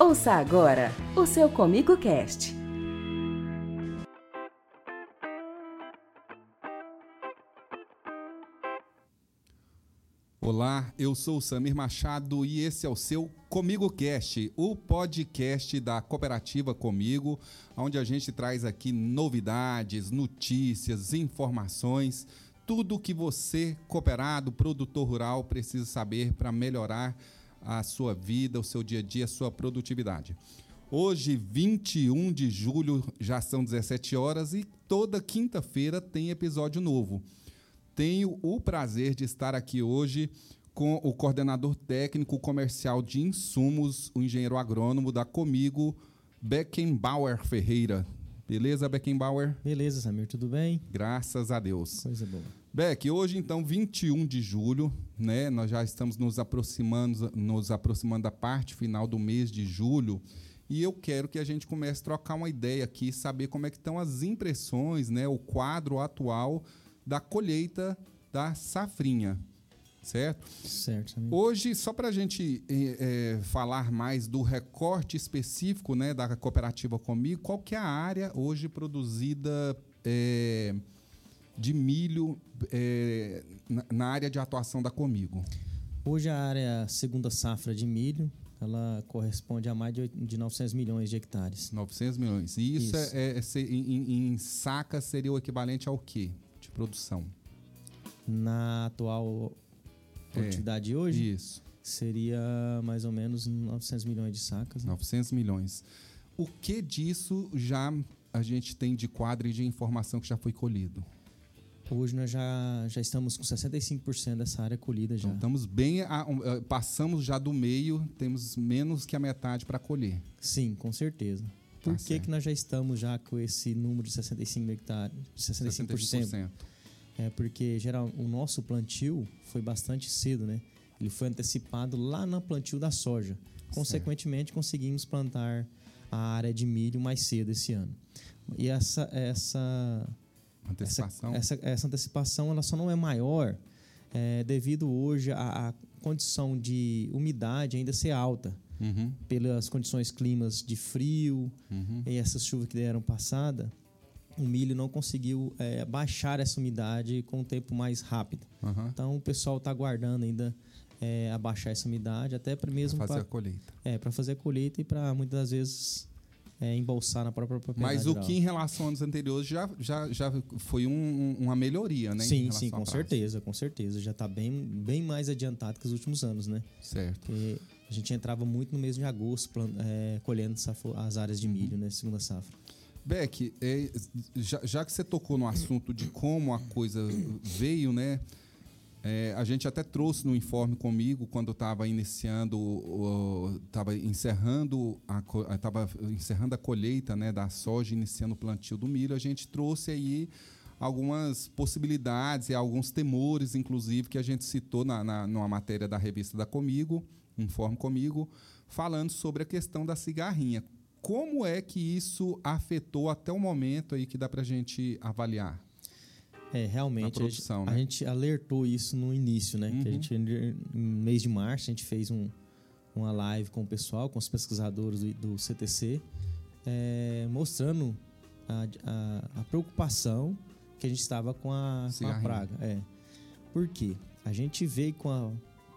Ouça agora o seu Comigo Cast. Olá, eu sou o Samir Machado e esse é o seu Comigo Cast, o podcast da cooperativa Comigo, onde a gente traz aqui novidades, notícias, informações, tudo que você, cooperado, produtor rural, precisa saber para melhorar a sua vida, o seu dia a dia, a sua produtividade. Hoje, 21 de julho, já são 17 horas e toda quinta-feira tem episódio novo. Tenho o prazer de estar aqui hoje com o coordenador técnico comercial de insumos, o engenheiro agrônomo da Comigo, Beckenbauer Ferreira. Beleza, Beckenbauer? Beleza, Samir, tudo bem? Graças a Deus. Coisa boa. Beck, hoje então, 21 de julho, né? Nós já estamos nos aproximando, nos aproximando da parte final do mês de julho. E eu quero que a gente comece a trocar uma ideia aqui, saber como é que estão as impressões, né? O quadro atual da colheita da safrinha certo? Certo. Samir. Hoje, só para a gente é, é, falar mais do recorte específico né, da cooperativa Comigo, qual que é a área hoje produzida é, de milho é, na, área de atuação da Comigo? Hoje a área segunda safra de milho, ela corresponde a mais de, de 900 milhões de hectares. 900 milhões. E isso, isso. É, é em, em saca seria o equivalente ao quê de produção? Na atual produtividade é, hoje, isso. seria mais ou menos 900 milhões de sacas. Né? 900 milhões. O que disso já a gente tem de quadro e de informação que já foi colhido? Hoje nós já, já estamos com 65% dessa área colhida já. Então, estamos bem, passamos já do meio, temos menos que a metade para colher. Sim, com certeza. Por tá que, que nós já estamos já com esse número de 65 hectares, 65%? 65%. É porque geral o nosso plantio foi bastante cedo, né? Ele foi antecipado lá no plantio da soja. Consequentemente, certo. conseguimos plantar a área de milho mais cedo esse ano. E essa essa antecipação, essa, essa, essa antecipação ela só não é maior é, devido hoje à, condição de umidade ainda ser alta. Uhum. Pelas condições climas de frio uhum. e essas chuvas que deram passada, o milho não conseguiu é, baixar essa umidade com um tempo mais rápido. Uhum. Então o pessoal está aguardando ainda é, abaixar essa umidade, até para mesmo fazer pra, a colheita. É, para fazer a colheita e para muitas das vezes é, embolsar na própria propriedade. Mas o que em relação aos anos anteriores já, já, já foi um, uma melhoria, né? Sim, sim, com certeza, com certeza. Já está bem, bem mais adiantado que os últimos anos, né? Certo. Porque a gente entrava muito no mês de agosto é, colhendo as áreas de uhum. milho, né? Segunda safra. Beck, é, já, já, que você tocou no assunto de como a coisa veio, né? É, a gente até trouxe no informe comigo quando estava iniciando, estava encerrando a, tava encerrando a colheita né, da soja, iniciando o plantio do milho, a gente trouxe aí algumas possibilidades e alguns temores, inclusive, que a gente citou na, na, numa matéria da revista da Comigo, Informe Comigo, falando sobre a questão da cigarrinha como é que isso afetou até o momento aí que dá para a gente avaliar? É, realmente. A, né? a, gente alertou isso no início, né? Uhum. Que a uhum. gente, no mês de março, a gente fez um, uma live com o pessoal, com os pesquisadores do, do CTC, é, mostrando a, a, a, preocupação que a gente estava com a, com a praga. É. Por quê? A gente veio com a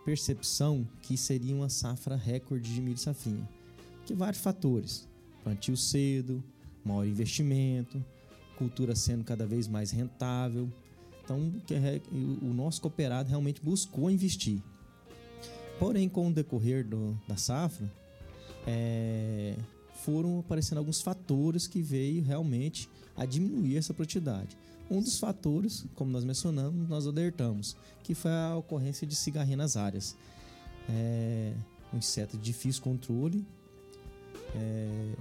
percepção que seria uma safra recorde de milho safrinha. Que vários fatores plantio cedo, maior investimento, cultura sendo cada vez mais rentável. Então, o nosso cooperado realmente buscou investir. Porém, com o decorrer do, da safra, é, foram aparecendo alguns fatores que veio realmente a diminuir essa produtividade. Um dos fatores, como nós mencionamos, nós alertamos, que foi a ocorrência de cigarrinha nas áreas. É, um inseto de difícil controle, é,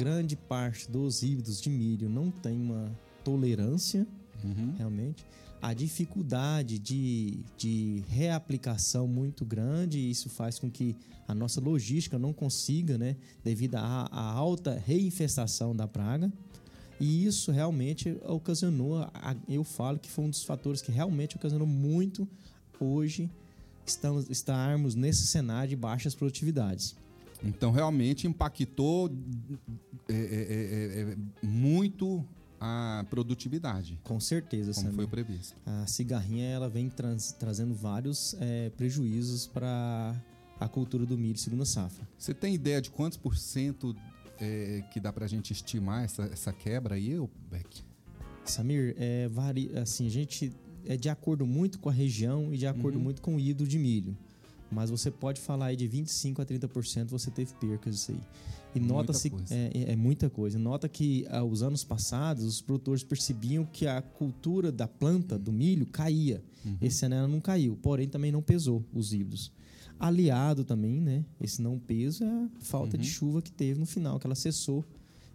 grande parte dos híbridos de milho não tem uma tolerância, uhum. realmente. A dificuldade de, de reaplicação muito grande, e isso faz com que a nossa logística não consiga, né, devido à, à alta reinfestação da praga. E isso realmente ocasionou, eu falo que foi um dos fatores que realmente ocasionou muito hoje estamos, estarmos nesse cenário de baixas produtividades. Então, realmente impactou é, é, é, muito a produtividade. Com certeza, como foi previsto. A cigarrinha ela vem trazendo vários prejuízos para a cultura do milho segunda safra. Você tem ideia de quantos por cento que dá para a gente estimar essa, essa quebra aí, Beck? Samir, é, assim, a gente é de acordo muito com a região e de acordo uhum. muito com o hidro de milho. Mas você pode falar aí de 25 a 30% você teve percas isso aí. E nota-se é, é, é, muita coisa. Nota que aos anos passados os produtores percebiam que a cultura da planta do milho caía. Uhum. Esse ano ela não caiu, porém também não pesou os híbridos. Aliado também, né? Esse não peso é a falta uhum. de chuva que teve no final, que ela cessou.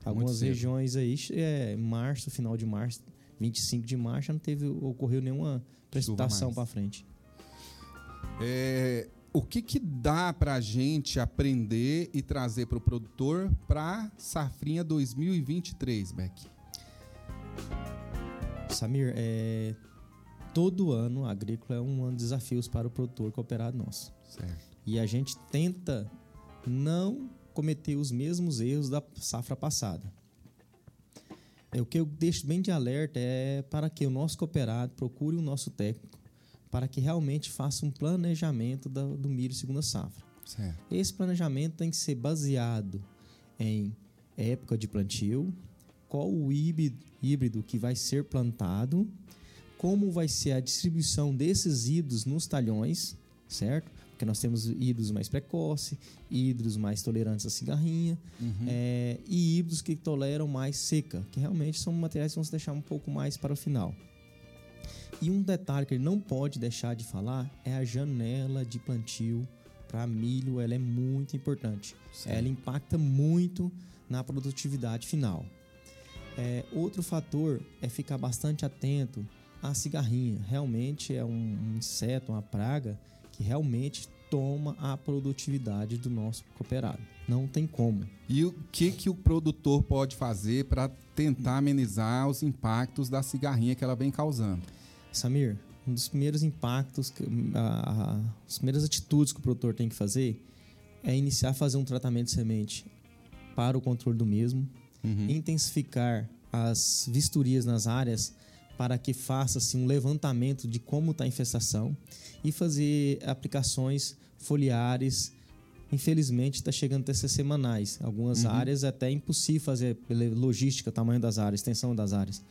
Algumas regiões aí, é, março, final de março, 25 de março, não teve, ocorreu nenhuma precipitação para frente. É, o que, que dá para a gente aprender e trazer para o produtor para safrinha 2023, Beck? Samir, é, todo ano agrícola é um ano de desafios para o produtor cooperado nosso. Certo. E a gente tenta não cometer os mesmos erros da safra passada. É, o que eu deixo bem de alerta é para que o nosso cooperado procure o nosso técnico para que realmente faça um planejamento do, do milho segunda safra. Certo. Esse planejamento tem que ser baseado em época de plantio, qual o híbrido que vai ser plantado, como vai ser a distribuição desses híbridos nos talhões, certo? Porque nós temos híbridos mais precoce, híbridos mais tolerantes à cigarrinha uhum. é, e híbridos que toleram mais seca, que realmente são materiais que vão se deixar um pouco mais para o final. E um detalhe que ele não pode deixar de falar é a janela de plantio para milho, ela é muito importante. Ela impacta muito na produtividade final. É, outro fator é ficar bastante atento à cigarrinha. Realmente é um, um inseto, uma praga que realmente toma a produtividade do nosso cooperado. Não tem como. E o que, que o produtor pode fazer para tentar amenizar os impactos da cigarrinha que ela vem causando? Samir, um dos primeiros impactos, a, a, as primeiras atitudes que o produtor tem que fazer é iniciar a fazer um tratamento de semente para o controle do mesmo, uhum. intensificar as vistorias nas áreas para que faça-se um levantamento de como está a infestação e fazer aplicações foliares. Infelizmente, está chegando até ser semanais. Algumas uhum. áreas é até impossível fazer pela logística, tamanho das áreas, extensão das áreas.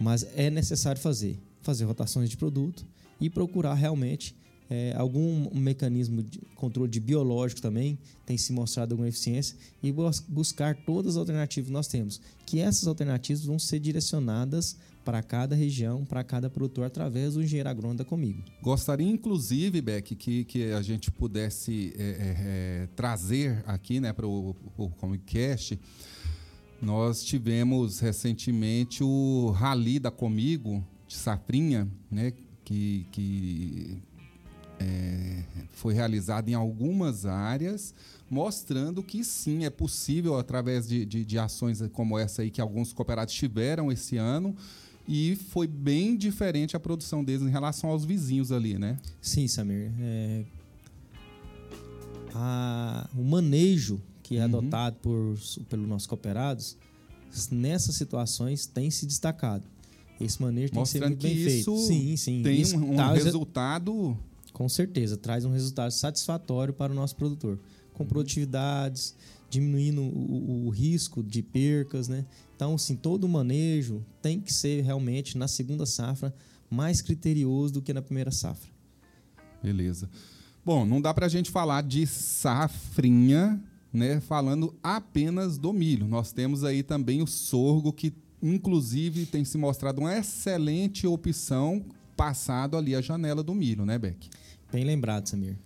Mas é necessário fazer fazer rotações de produto e procurar realmente é, algum mecanismo de controle de biológico também tem se mostrado alguma eficiência e buscar todas as alternativas que nós temos. Que essas alternativas vão ser direcionadas para cada região, para cada produtor, através do engenheiro agrônomo da Comigo. Gostaria, inclusive, Beck, que, que a gente pudesse é, é, é trazer aqui né, para o Comicast. Nós tivemos recentemente o Rally da Comigo, de Safrinha, né, que, que é, foi realizado em algumas áreas, mostrando que sim, é possível, através de, de, de, ações como essa aí que alguns cooperados tiveram esse ano, e foi bem diferente a produção deles em relação aos vizinhos ali, né? Sim, Samir. É... A... O manejo que é uhum. adotado por, pelos nossos cooperados, nessas situações tem se destacado. Esse manejo tem Mostrando que ser muito bem feito. Sim, sim. Tem isso um, um resultado. Com certeza, traz um resultado satisfatório para o nosso produtor. Com produtividades, diminuindo o, o, risco de percas, né? Então, assim, todo o manejo tem que ser realmente na segunda safra mais criterioso do que na primeira safra. Beleza. Bom, não dá para a gente falar de safrinha, né? Falando apenas do milho. Nós temos aí também o sorgo que inclusive tem se mostrado uma excelente opção passado ali a janela do milho, né, Beck? Bem lembrado, Samir.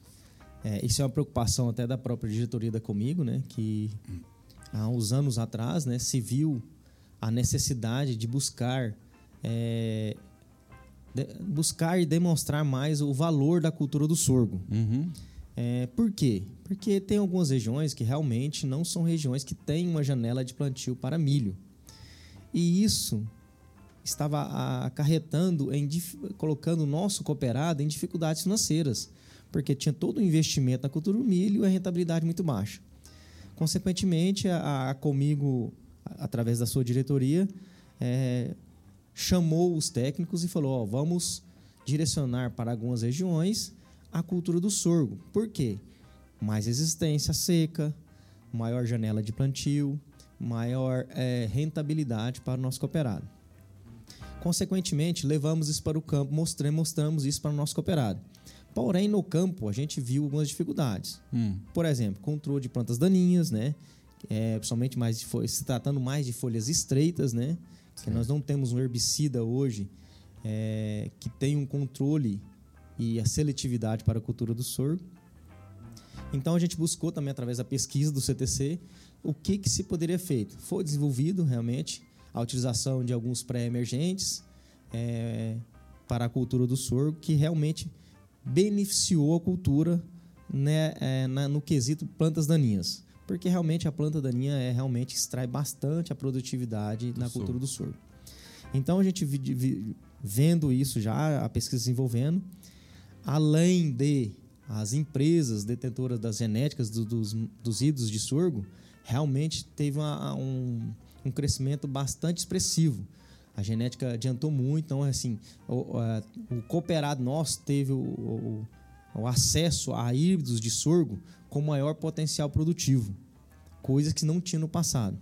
É, isso é uma preocupação até da própria diretoria da Comigo, né, que há uns anos atrás né, se viu a necessidade de buscar é, de, buscar e demonstrar mais o valor da cultura do sorgo. Uhum. É, por quê? Porque tem algumas regiões que realmente não são regiões que têm uma janela de plantio para milho. E isso estava acarretando, em, colocando o nosso cooperado em dificuldades financeiras, porque tinha todo o investimento na cultura do milho e a rentabilidade muito baixa. Consequentemente, a, a Comigo, através da sua diretoria, é, chamou os técnicos e falou: ó, vamos direcionar para algumas regiões a cultura do sorgo. Por quê? Mais resistência seca, maior janela de plantio, maior é, rentabilidade para o nosso cooperado. Consequentemente, levamos isso para o campo, mostramos, mostramos isso para o nosso cooperado. Porém, no campo, a gente viu algumas dificuldades. Hum. Por exemplo, controle de plantas daninhas, né? É, principalmente mais se tratando mais de folhas estreitas, né? Que nós não temos um herbicida hoje é, que tem um controle e a seletividade para a cultura do sorgo. Então a gente buscou também através da pesquisa do CTC o que, que se poderia feito. Foi desenvolvido realmente a utilização de alguns pré-emergentes é, para a cultura do sorgo que realmente beneficiou a cultura né, é, na, no quesito plantas daninhas. Porque realmente a planta daninha é, realmente extrai bastante a produtividade do na sorgo. cultura do sorgo. Então a gente vi, vi, vendo isso já, a pesquisa desenvolvendo, além de as empresas detentoras das genéticas do, dos, dos híbridos de sorgo, realmente teve uma, um, um crescimento bastante expressivo. A genética adiantou muito, então, assim, o, o cooperado nosso teve o, o, o, acesso a híbridos de sorgo com maior potencial produtivo, coisas que não tinha no passado.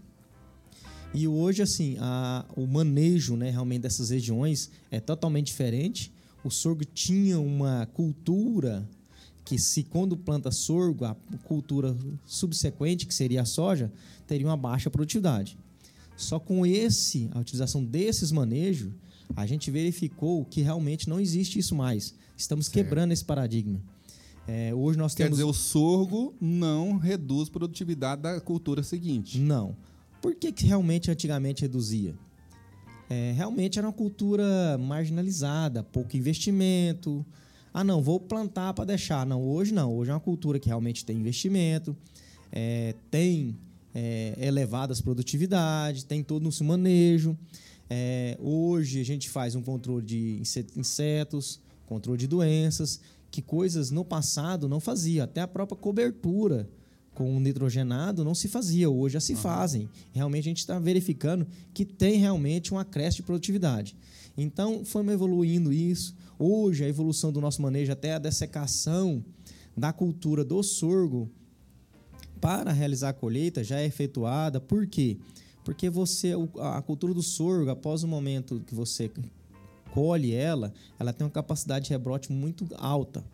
E hoje, assim, a, o manejo né, realmente dessas regiões é totalmente diferente. O sorgo tinha uma cultura que se quando planta sorgo, a cultura subsequente, que seria a soja, teria uma baixa produtividade. Só com esse, a utilização desses manejos, a gente verificou que realmente não existe isso mais. Estamos certo. quebrando esse paradigma. É, hoje nós Quer temos... dizer, o sorgo não reduz produtividade da cultura seguinte. Não. Por que, que realmente antigamente reduzia? É, realmente era uma cultura marginalizada, pouco investimento. Ah, não, vou plantar para deixar. Não, hoje não. Hoje é uma cultura que realmente tem investimento, é, tem é, elevadas produtividades, tem todo o seu manejo. É, hoje a gente faz um controle de insetos, controle de doenças, que coisas no passado não fazia. Até a própria cobertura com nitrogenado não se fazia, hoje já se uhum. fazem. Realmente a gente está verificando que tem realmente um acréscimo de produtividade. Então, fomos evoluindo isso. Hoje, a evolução do nosso manejo, até a dessecação da cultura do sorgo para realizar a colheita já é efetuada. Por quê? Porque você, a cultura do sorgo, após o momento que você colhe ela, ela tem uma capacidade de rebrote muito alta.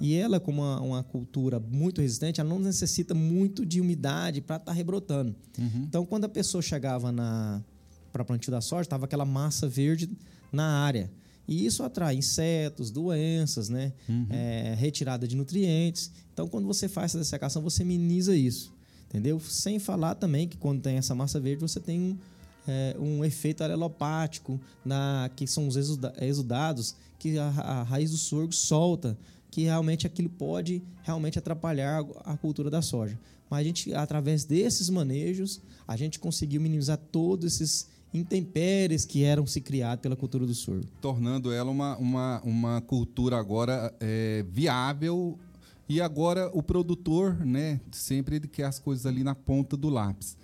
E ela, como uma, uma cultura muito resistente, ela não necessita muito de umidade para estar tá rebrotando. Uhum. Então, quando a pessoa chegava para plantio da soja, estava aquela massa verde na área. E isso atrai insetos, doenças, né? Uhum. É, retirada de nutrientes. Então, quando você faz essa dessecação, você minimiza isso. Entendeu? Sem falar também que quando tem essa massa verde, você tem um, é, um efeito alelopático, na, que são os exudados que a, a, raiz do sorgo solta, que realmente aquilo pode realmente atrapalhar a cultura da soja. Mas a gente, através desses manejos, a gente conseguiu minimizar todos esses intempéries que eram se criados pela cultura do sorgo. Tornando ela uma, uma, uma cultura agora é, viável e agora o produtor, né, sempre ele quer as coisas ali na ponta do lápis.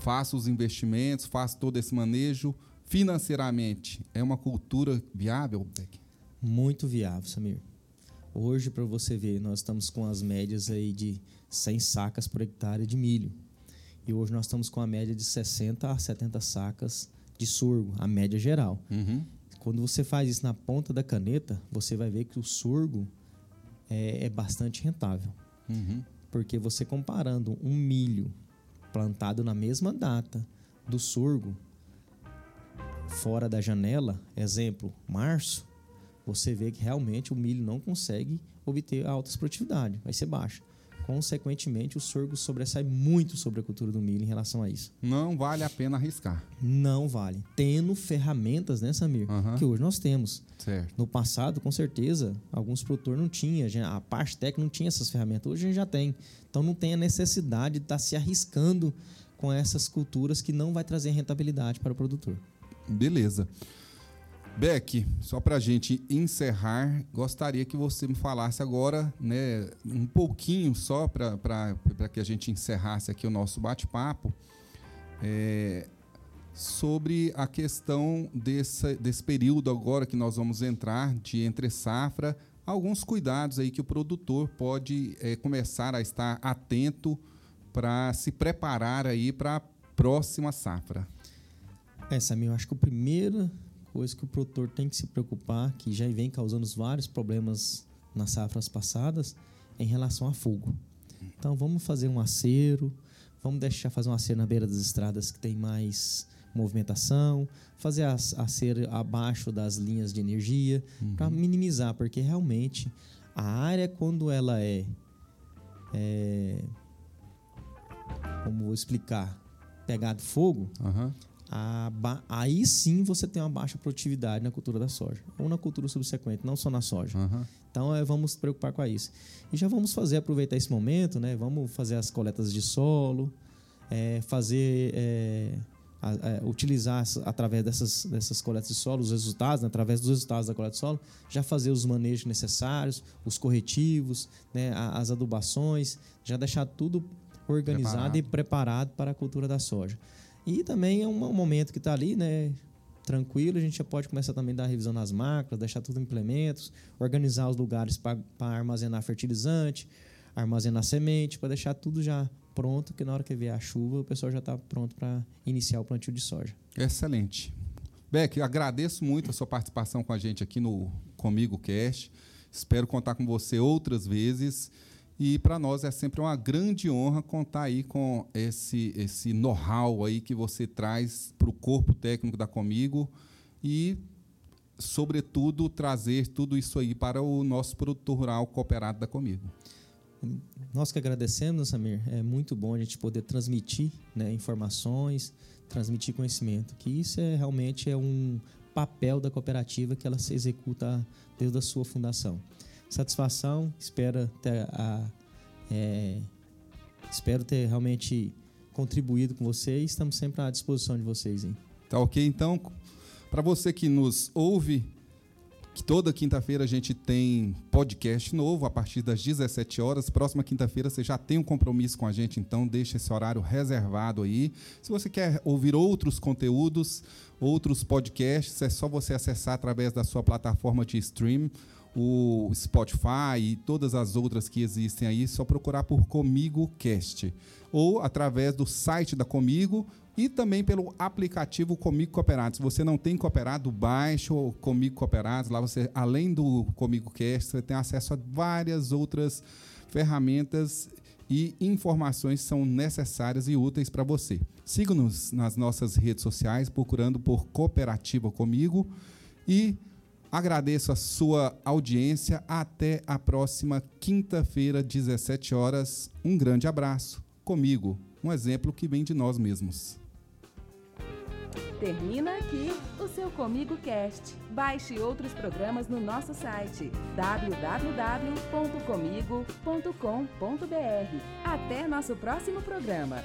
Faça os investimentos, faça todo esse manejo. Financeiramente, é uma cultura viável, Beck? Muito viável, Samir. Hoje, para você ver, nós estamos com as médias aí de 100 sacas por hectare de milho. E hoje nós estamos com a média de 60 a 70 sacas de sorgo, a média geral. Uhum. Quando você faz isso na ponta da caneta, você vai ver que o sorgo é, é bastante rentável. Uhum. Porque você comparando um milho plantado na mesma data do sorgo fora da janela, exemplo, março, você vê que realmente o milho não consegue obter altas produtividade, vai ser baixa consequentemente, o sorgo sobressai muito sobre a cultura do milho em relação a isso. Não vale a pena arriscar. Não vale. Tendo ferramentas, né, Samir? Uhum. Que hoje nós temos. Certo. No passado, com certeza, alguns produtores não tinham. A parte técnica não tinha essas ferramentas. Hoje a gente já tem. Então não tem a necessidade de estar tá se arriscando com essas culturas que não vai trazer rentabilidade para o produtor. Beleza. Beck, só para a gente encerrar, gostaria que você me falasse agora, né, um pouquinho só para que a gente encerrasse aqui o nosso bate-papo, é, sobre a questão desse, desse período agora que nós vamos entrar de entre safra, alguns cuidados aí que o produtor pode é, começar a estar atento para se preparar aí para a próxima safra. É, Samir, eu acho que o primeiro coisa que o produtor tem que se preocupar, que já vem causando vários problemas nas safras passadas, é em relação a fogo. Então vamos fazer um acero, vamos deixar fazer um acero na beira das estradas que tem mais movimentação, fazer acero abaixo das linhas de energia, uhum. para minimizar, porque realmente a área quando ela é, é como vou explicar, pegado fogo, uhum aí sim você tem uma baixa produtividade na cultura da soja, ou na cultura subsequente, não só na soja. Uhum. Então é, vamos se preocupar com isso. E já vamos fazer, aproveitar esse momento, né? vamos fazer as coletas de solo, é, fazer. É, a, a, utilizar através dessas, dessas coletas de solo os resultados, né? através dos resultados da coleta de solo, já fazer os manejos necessários, os corretivos, né? as adubações, já deixar tudo organizado preparado. e preparado para a cultura da soja. E também é um, momento que está ali, né? Tranquilo, a gente já pode começar também a dar revisão nas máquinas, deixar tudo em implementos, organizar os lugares para armazenar fertilizante, armazenar semente, para deixar tudo já pronto, que na hora que vier a chuva o pessoal já está pronto para iniciar o plantio de soja. Excelente. Beck, agradeço muito a sua participação com a gente aqui no Comigo Cast. Espero contar com você outras vezes. E para nós é sempre uma grande honra contar aí com esse, esse know-how aí que você traz para o corpo técnico da Comigo e, sobretudo, trazer tudo isso aí para o nosso produtor rural cooperado da Comigo. Nós que agradecemos, Samir. É muito bom a gente poder transmitir né, informações, transmitir conhecimento, que isso é realmente é um papel da cooperativa que ela se executa desde a sua fundação satisfação. Espero ter, a, é, espero ter realmente contribuído com vocês. Estamos sempre à disposição de vocês. Hein? Tá ok? Então, para você que nos ouve, que toda quinta-feira a gente tem podcast novo a partir das 17 horas. Próxima quinta-feira você já tem um compromisso com a gente, então deixa esse horário reservado aí. Se você quer ouvir outros conteúdos, outros podcasts, é só você acessar através da sua plataforma de stream o Spotify e todas as outras que existem aí, só procurar por Comigo Cast ou através do site da Comigo e também pelo aplicativo Comigo Cooperado. Se você não tem cooperado, baixe o Comigo Cooperado. Lá você, além do Comigo Cast, você tem acesso a várias outras ferramentas e informações são necessárias e úteis para você. Siga-nos nas nossas redes sociais, procurando por Cooperativa Comigo e Agradeço a sua audiência. Até a próxima quinta-feira, 17 horas. Um grande abraço. Comigo, um exemplo que vem de nós mesmos. Termina aqui o seu Comigo Cast. Baixe outros programas no nosso site www.comigo.com.br. Até nosso próximo programa.